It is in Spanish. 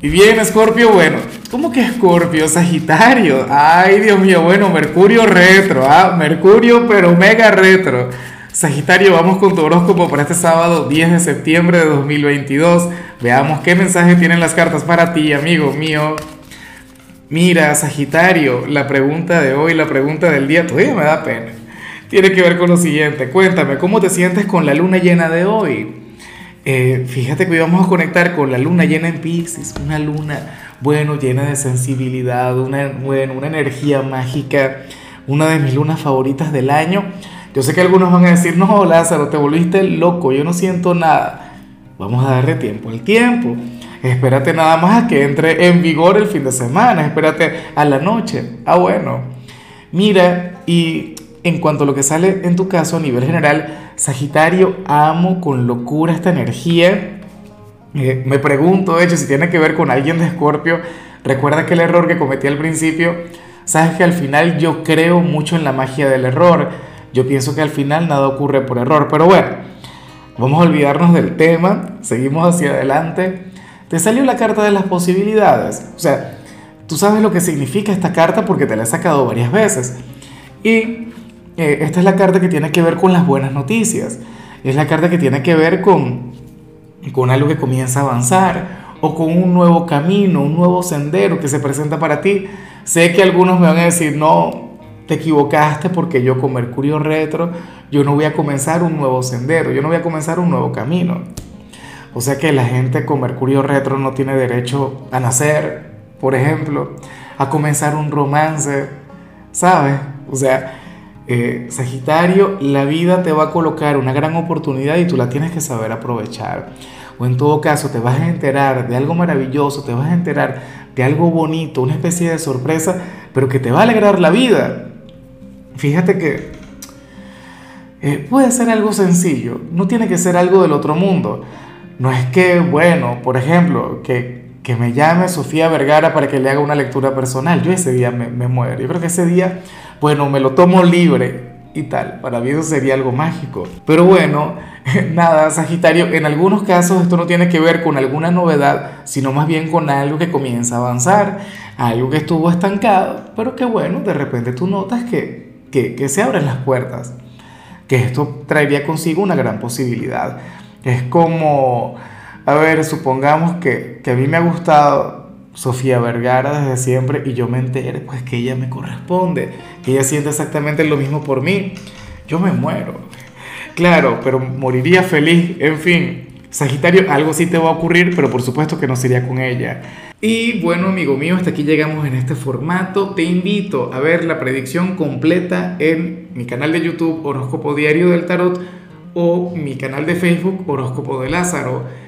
Y bien, Escorpio, bueno, ¿cómo que Escorpio? Sagitario. Ay, Dios mío, bueno, Mercurio retro, ¿ah? Mercurio, pero mega retro. Sagitario, vamos con tu horóscopo para este sábado 10 de septiembre de 2022. Veamos qué mensaje tienen las cartas para ti, amigo mío. Mira, Sagitario, la pregunta de hoy, la pregunta del día, todavía me da pena. Tiene que ver con lo siguiente. Cuéntame, ¿cómo te sientes con la luna llena de hoy? Eh, fíjate que hoy vamos a conectar con la luna llena en Pisces, una luna, bueno, llena de sensibilidad, una, bueno, una energía mágica, una de mis lunas favoritas del año. Yo sé que algunos van a decir, no, Lázaro, te volviste loco, yo no siento nada. Vamos a darle tiempo al tiempo. Espérate nada más a que entre en vigor el fin de semana, espérate a la noche. Ah, bueno. Mira, y en cuanto a lo que sale en tu caso a nivel general, Sagitario, amo con locura esta energía. Eh, me pregunto, de hecho, si tiene que ver con alguien de Escorpio. Recuerda que el error que cometí al principio, sabes que al final yo creo mucho en la magia del error. Yo pienso que al final nada ocurre por error. Pero bueno, vamos a olvidarnos del tema. Seguimos hacia adelante. Te salió la carta de las posibilidades. O sea, tú sabes lo que significa esta carta porque te la he sacado varias veces. Y eh, esta es la carta que tiene que ver con las buenas noticias. Es la carta que tiene que ver con, con algo que comienza a avanzar o con un nuevo camino, un nuevo sendero que se presenta para ti. Sé que algunos me van a decir, no, te equivocaste porque yo con Mercurio retro, yo no voy a comenzar un nuevo sendero, yo no voy a comenzar un nuevo camino. O sea que la gente con Mercurio retro no tiene derecho a nacer, por ejemplo, a comenzar un romance, ¿sabes? O sea, eh, Sagitario, la vida te va a colocar una gran oportunidad y tú la tienes que saber aprovechar. O en todo caso, te vas a enterar de algo maravilloso, te vas a enterar de algo bonito, una especie de sorpresa, pero que te va a alegrar la vida. Fíjate que eh, puede ser algo sencillo, no tiene que ser algo del otro mundo. No es que, bueno, por ejemplo, que, que me llame Sofía Vergara para que le haga una lectura personal. Yo ese día me, muero. Yo creo que ese día bueno, me lo tomo libre y tal. Para mí eso sería algo mágico. Pero bueno, nada, Sagitario, en algunos casos esto no tiene que ver con alguna novedad, sino más bien con algo que comienza a avanzar, algo que estuvo estancado, pero que bueno, de repente tú notas que, que, se abren las puertas, que esto traería consigo una gran posibilidad. Es como, a ver, supongamos que, que a mí me ha gustado Sofía Vergara desde siempre y yo me enteré pues que ella me corresponde, que ella siente exactamente lo mismo por mí, yo me muero. Claro, pero moriría feliz, en fin. Sagitario, algo sí te va a ocurrir, pero por supuesto que no sería con ella. Y bueno, amigo mío, hasta aquí llegamos en este formato. Te invito a ver la predicción completa en mi canal de YouTube Horóscopo Diario del Tarot o mi canal de Facebook Horóscopo de Lázaro.